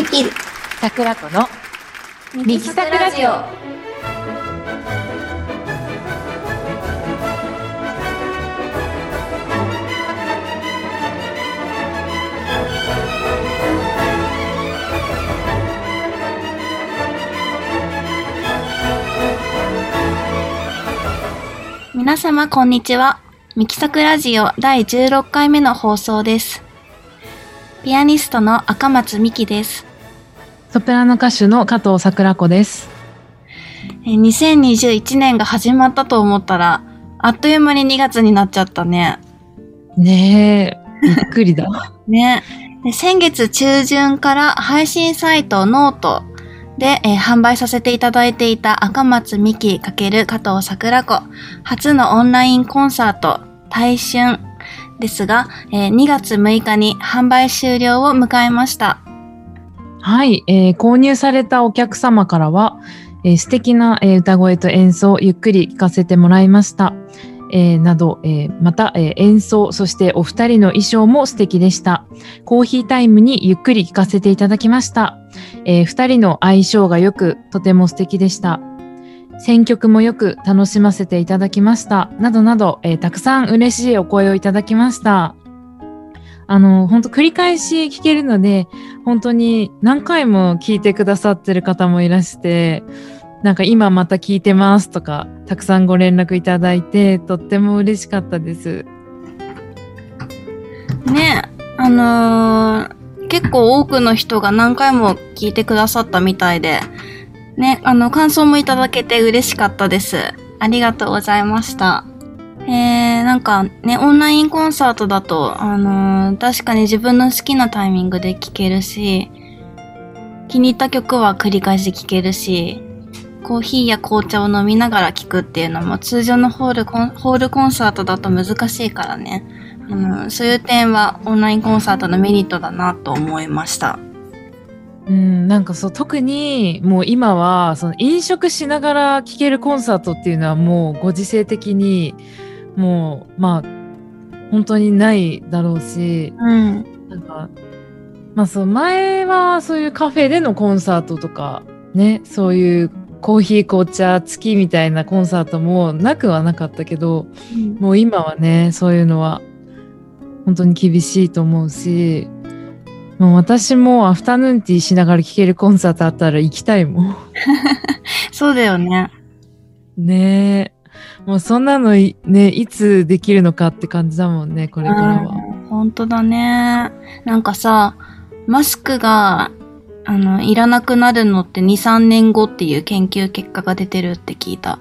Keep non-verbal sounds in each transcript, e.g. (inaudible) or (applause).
ミキ桜子のミキサクラジオ皆様こんにちは。ミキサクラジオ第16回目の放送です。ピアニストの赤松美希です。ソプラノ歌手の加藤桜子です。えー2021年が始まったと思ったら、あっという間に2月になっちゃったね。ねえ、びっくりだ。(laughs) ね。で先月中旬から配信サイトノートで、えー販売させていただいていた赤松美希×加藤桜子初のオンラインコンサート大春ですが、えー2月6日に販売終了を迎えました。はい、えー購入されたお客様からは、えー素敵な、えー歌声と演奏をゆっくり聴かせてもらいました。えーなど、えーまた、えー演奏、そしてお二人の衣装も素敵でした。コーヒータイムにゆっくり聴かせていただきました。えー二人の相性がよく、とても素敵でした。選曲もよく楽しませていただきました。などなど、えーたくさん嬉しいお声をいただきました。あの、本当繰り返し聞けるので、本当に何回も聞いてくださってる方もいらして、なんか今また聞いてますとか、たくさんご連絡いただいて、とっても嬉しかったです。ねあのー結構多くの人が何回も聞いてくださったみたいで、ね、あの、感想もいただけて嬉しかったです。ありがとうございました。えー、なんかね、オンラインコンサートだと、あのー確かに自分の好きなタイミングで聴けるし、気に入った曲は繰り返し聴けるし、コーヒーや紅茶を飲みながら聴くっていうのも通常のホールコンホールコンサートだと難しいからね。あの、そういう点はオンラインコンサートのメリットだなと思いました。うん、なんかそう、特にもう今は、その飲食しながら聴けるコンサートっていうのはもうご時世的に、もう、まあ、本当にないだろうし、うん。なんか、まあそう、前はそういうカフェでのコンサートとか、ね、そういうコーヒー、紅茶、月みたいなコンサートもなくはなかったけど、もう今はね、そういうのは本当に厳しいと思うし、もう私もアフタヌーンティーしながら聴けるコンサートあったら行きたいもん。(laughs) そうだよね。ねえ。もうそんなのいね、いつできるのかって感じだもんね、これからは。うん本当だね。なんかさ、マスクが、あの、いらなくなるのって2、3年後っていう研究結果が出てるって聞いた。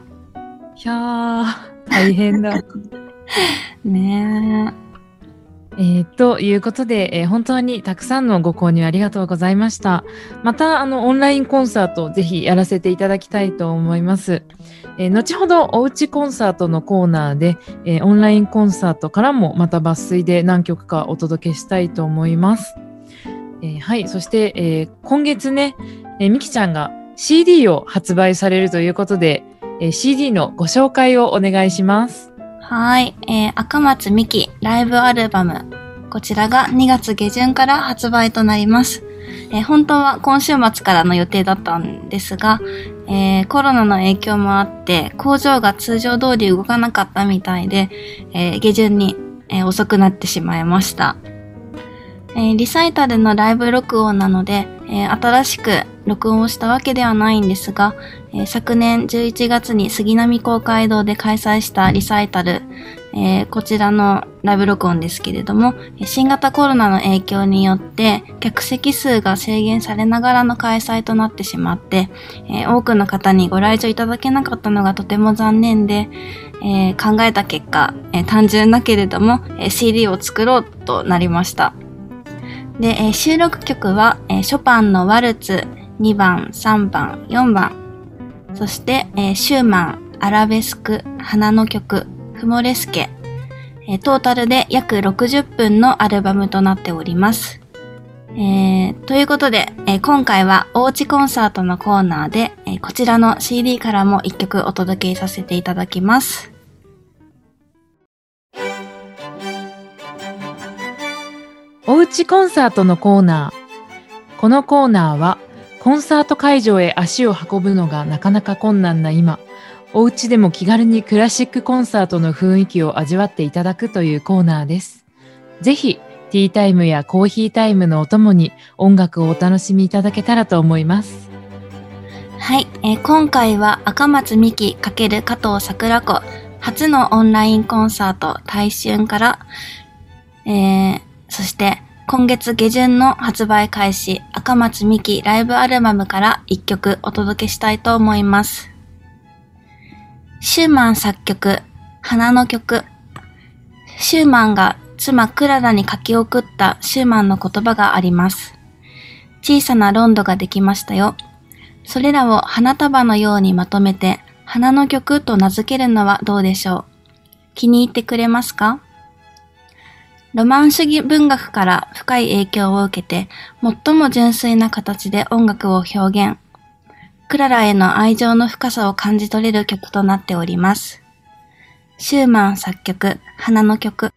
いやー、大変だ。(laughs) ねえーということで、えー本当にたくさんのご購入ありがとうございました。また、あの、オンラインコンサート、ぜひやらせていただきたいと思います。えー後ほど、おうちコンサートのコーナーで、えーオンラインコンサートからもまた抜粋で何曲かお届けしたいと思います。えーはい。そして、えー今月ね、えーみきちゃんが CD を発売されるということで、えー CD のご紹介をお願いします。はい。えー赤松美希ライブアルバム。こちらが2月下旬から発売となります。えー本当は今週末からの予定だったんですが、えーコロナの影響もあって、工場が通常通り動かなかったみたいで、えー下旬に、えー遅くなってしまいました。えリサイタルのライブ録音なので、え新しく録音をしたわけではないんですが、え昨年11月に杉並公会堂で開催したリサイタル、えーこちらのライブ録音ですけれども、新型コロナの影響によって客席数が制限されながらの開催となってしまって、えー多くの方にご来場いただけなかったのがとても残念で、えー考えた結果、えー単純だけれども、えー CD を作ろうとなりました。で、えー収録曲は、えーショパンのワルツ2番、3番、4番、そして、えーシューマン、アラベスク、花の曲、フモレスケ、えトータルで約60分のアルバムとなっております。えーということで、えー今回はおうちコンサートのコーナーで、えーこちらの CD からも一曲お届けさせていただきます。おうちコンサートのコーナー。このコーナーはコンサート会場へ足を運ぶのがなかなか困難な今、お家でも気軽にクラシックコンサートの雰囲気を味わっていただくというコーナーです。ぜひ、ティータイムやコーヒータイムのお供に音楽をお楽しみいただけたらと思います。はい、えー今回は赤松美希×加藤桜子初のオンラインコンサート大春から、えー、そして今月下旬の発売開始赤松美希ライブアルバムから一曲お届けしたいと思います。シューマン作曲、花の曲。シューマンが妻クララに書き送ったシューマンの言葉があります。小さなロンドができましたよ。それらを花束のようにまとめて、花の曲と名付けるのはどうでしょう気に入ってくれますか？ロマン主義文学から深い影響を受けて、最も純粋な形で音楽を表現。クララへの愛情の深さを感じ取れる曲となっております。シューマン作曲、花の曲。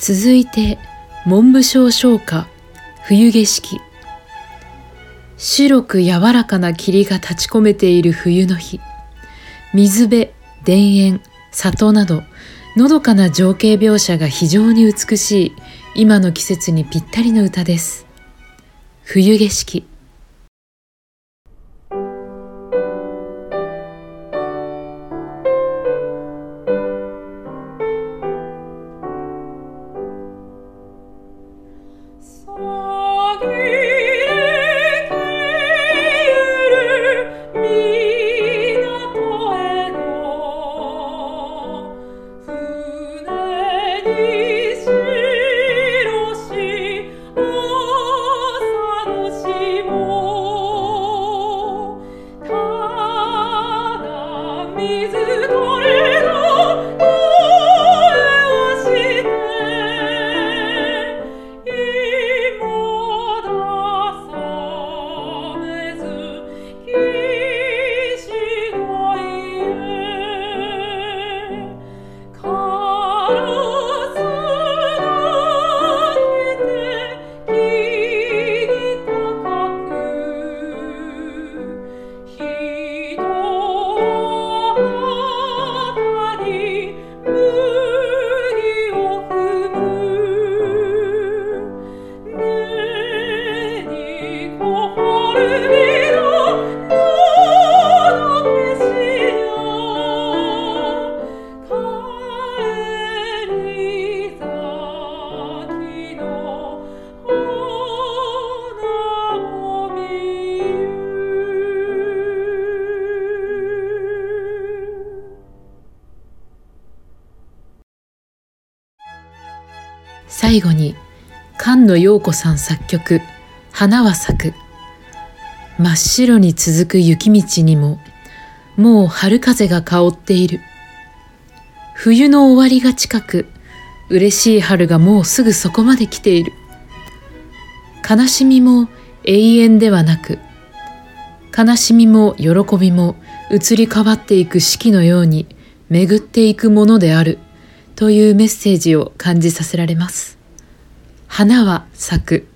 続いて文部省唱歌冬景色。白く柔らかな霧が立ち込めている冬の日。水辺田園里などのどかな情景描写が非常に美しい今の季節にぴったりの歌です。冬景色。最後に菅野陽子さん作曲「花は咲く」真っ白に続く雪道にももう春風が香っている。冬の終わりが近く嬉しい春がもうすぐそこまで来ている。悲しみも永遠ではなく悲しみも喜びも移り変わっていく四季のように巡っていくものであるというメッセージを感じさせられます。花は咲く「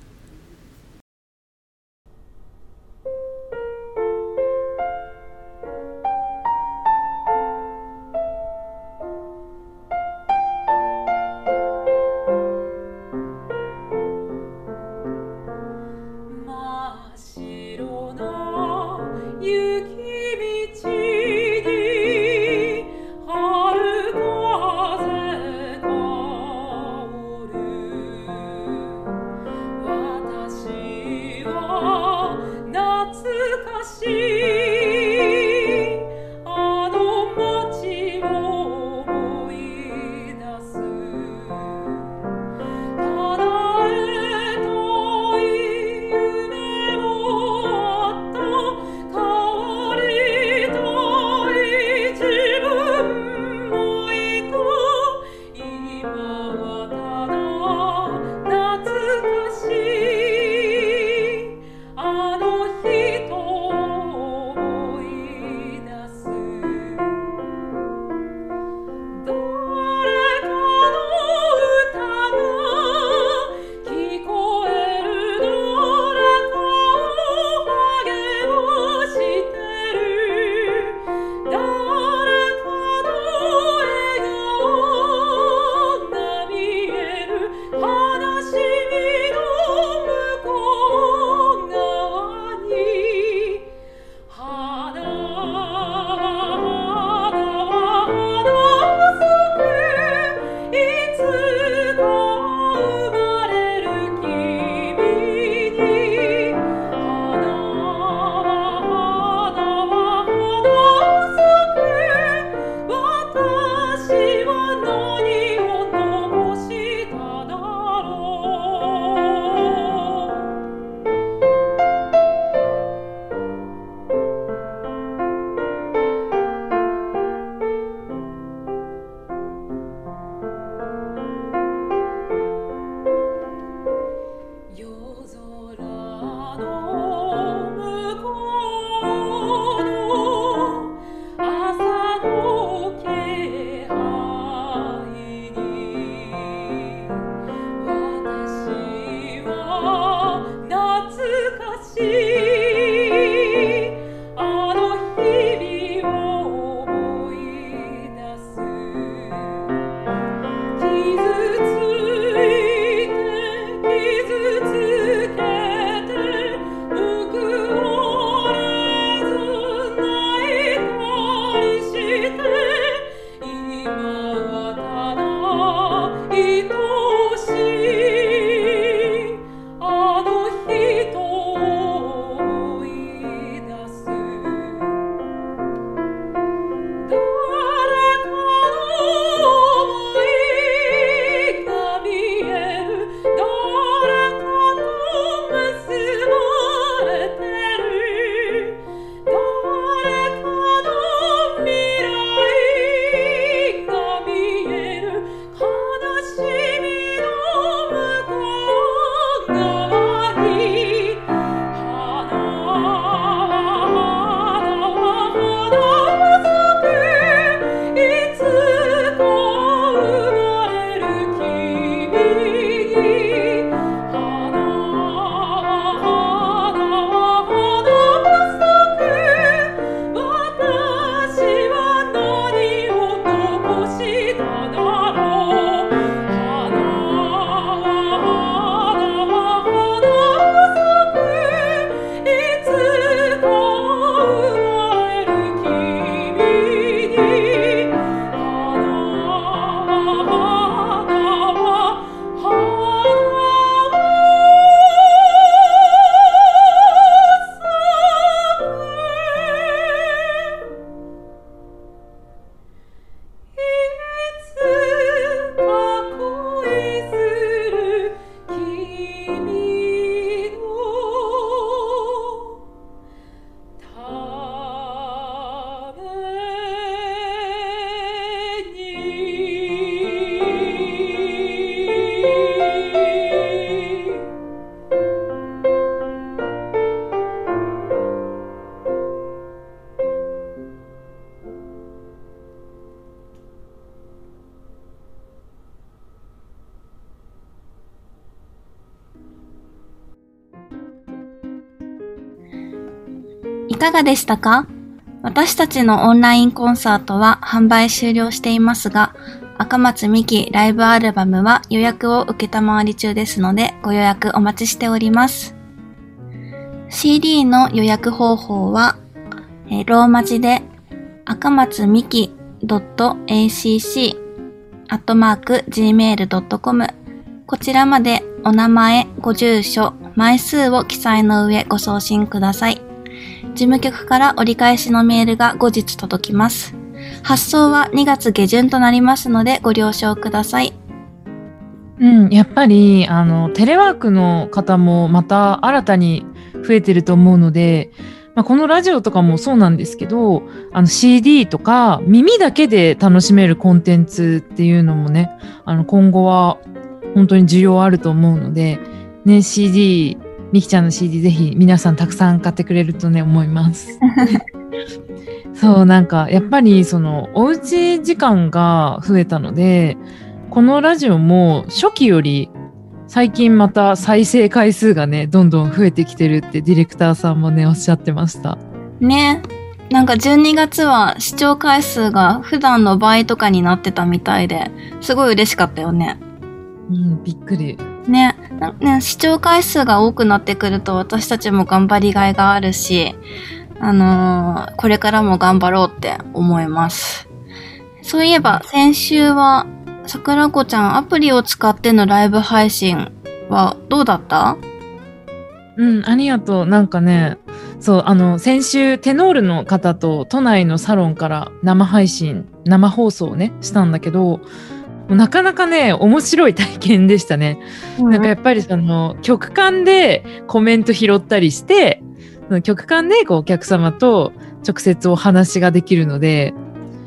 かがでしたか？私たちのオンラインコンサートは販売終了していますが、赤松美希ライブアルバムは予約を受けたまわり中ですので、ご予約お待ちしております。CD の予約方法は、えローマ字で赤松美希 .acc アットマーク gmail.com こちらまでお名前、ご住所、枚数を記載の上ご送信ください。事務局から折り返しのメールが後日届きます。発送は2月下旬となりますのでご了承ください。うん、やっぱり、あの、テレワークの方もまた新たに増えてると思うので、まあ、このラジオとかもそうなんですけど、あの CD とか耳だけで楽しめるコンテンツっていうのもね、あの今後は本当に需要あると思うので、ね、CD、みきちゃんの CD ぜひ皆さんたくさん買ってくれるとね、思います。(laughs) そう、なんかやっぱりそのおうち時間が増えたので、このラジオも初期より最近また再生回数がね、どんどん増えてきてるってディレクターさんもね、おっしゃってました。ね。なんか12月は視聴回数が普段の倍とかになってたみたいで、すごい嬉しかったよね。うん、びっくり。ね。ね視聴回数が多くなってくると私たちも頑張りがいがあるし、あのーこれからも頑張ろうって思います。そういえば先週は桜子ちゃんアプリを使ってのライブ配信はどうだった？うん、ありがとう。なんかね、そう、あの、先週、テノールの方と都内のサロンから生配信、生放送をね、したんだけど、なかなかね、面白い体験でしたね。なんかやっぱりその、曲間でコメント拾ったりして、曲間でこうお客様と直接お話ができるので、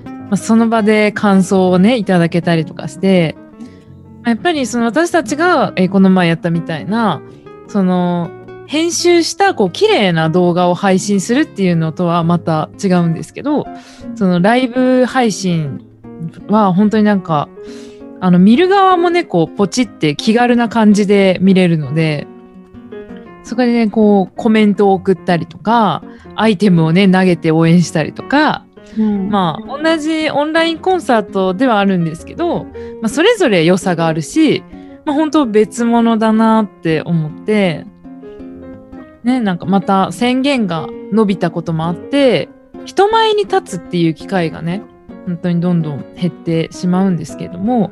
まあ、その場で感想をね、いただけたりとかして、まあやっぱりその私たちが、えーこの前やったみたいな、その、編集したこう綺麗な動画を配信するっていうのとはまた違うんですけど、そのライブ配信は本当になんか、あの見る側もね、こうポチって気軽な感じで見れるので、そこでね、こうコメントを送ったりとか、アイテムをね、投げて応援したりとか、うん。まあ同じオンラインコンサートではあるんですけど、まあ、それぞれ良さがあるし、まあ、本当別物だなって思って、ね、なんかまた宣言が伸びたこともあって、人前に立つっていう機会がね、本当にどんどん減ってしまうんですけれども、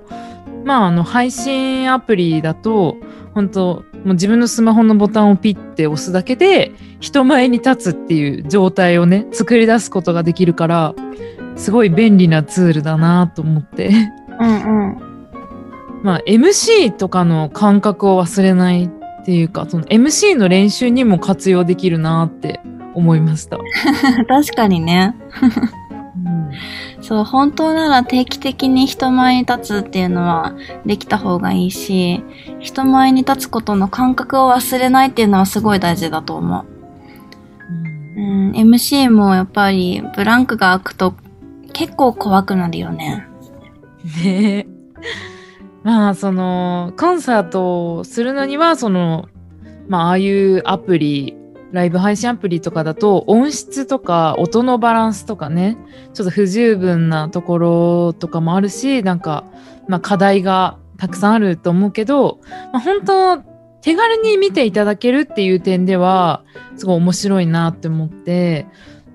まああの配信アプリだと、本当もう自分のスマホのボタンをピッて押すだけで人前に立つっていう状態をね作り出すことができるからすごい便利なツールだなと思ってうんうん。(laughs) まあ MC とかの感覚を忘れないっていうかその MC の練習にも活用できるなって思いました、(laughs) 確かにね。うんそう、本当なら定期的に人前に立つっていうのはできた方がいいし、人前に立つことの感覚を忘れないっていうのはすごい大事だと思う。うん、MC もやっぱりブランクが空くと結構怖くなるよね。ねえ (laughs) まあそのコンサートをするのにはそのまあああいうアプリライブ配信アプリとかだと音質とか音のバランスとかねちょっと不十分なところとかもあるしなんか、まあ、課題がたくさんあると思うけど、まあ、本当手軽に見ていただけるっていう点ではすごい面白いなって思って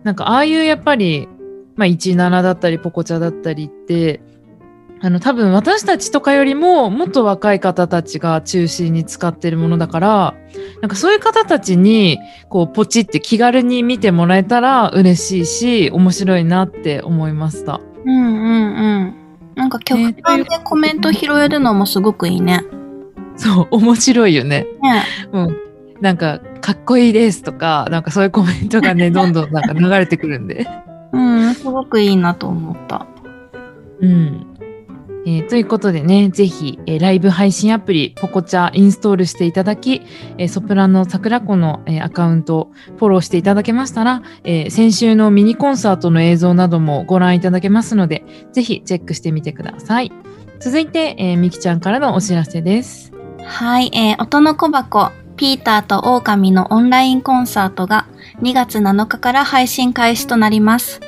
なんかああいうやっぱり、まあ、17だったりポコチャだったりってあの多分私たちとかよりももっと若い方たちが中心に使ってるものだからなんかそういう方たちにこうポチって気軽に見てもらえたら嬉しいし面白いなって思いました。うんうんうん。なんか曲間でコメント拾えるのもすごくいいね。そう面白いよね。ねうん。なんかかっこいいですとかなんかそういうコメントがね (laughs) どんどんなんか流れてくるんで。うん、すごくいいなと思った。うん。えーということでね、ぜひ、えーライブ配信アプリ、ポコチャインストールしていただき、えーソプラノ桜子の、えーアカウントをフォローしていただけましたら、えー先週のミニコンサートの映像などもご覧いただけますので、ぜひチェックしてみてください。続いて、えーみきちゃんからのお知らせです。はい、えー、音の小箱、ピーターと狼のオンラインコンサートが2月7日から配信開始となります。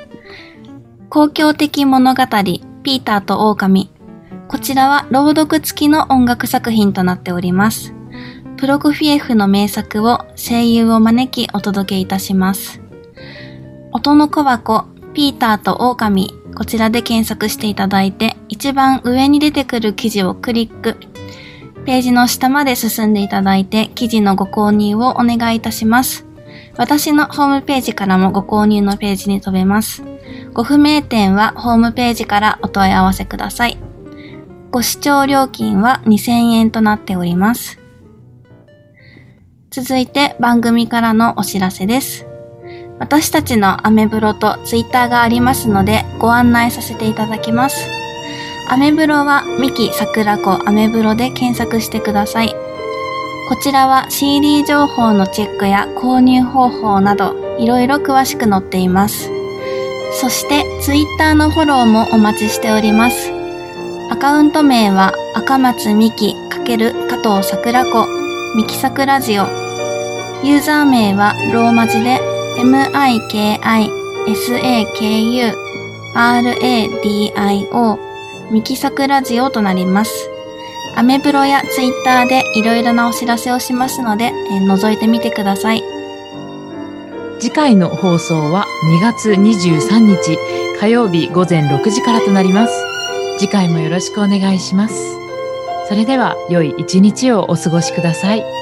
公共的物語、ピーターと狼。こちらは朗読付きの音楽作品となっております。プロコフィエフの名作を声優を招きお届けいたします。音の小箱、ピーターと狼、こちらで検索していただいて、一番上に出てくる記事をクリック。ページの下まで進んでいただいて、記事のご購入をお願いいたします。私のホームページからもご購入のページに飛べます。ご不明点はホームページからお問い合わせください。ご視聴料金は2000円となっております。続いて番組からのお知らせです。私たちのアメブロとツイッターがありますのでご案内させていただきます。アメブロはミキ桜子アメブロで検索してください。こちらは CD 情報のチェックや購入方法などいろいろ詳しく載っています。そしてツイッターのフォローもお待ちしております。アカウント名は赤松美希×加藤桜子ミキサクラジオ。ユーザー名はローマ字で MIKISAKURADIO ミキサクラジオとなります。アメブロやツイッターでいろいろなお知らせをしますので、えー覗いてみてください。次回の放送は2月23日火曜日午前6時からとなります。次回もよろしくお願いします。それでは良い一日をお過ごしください。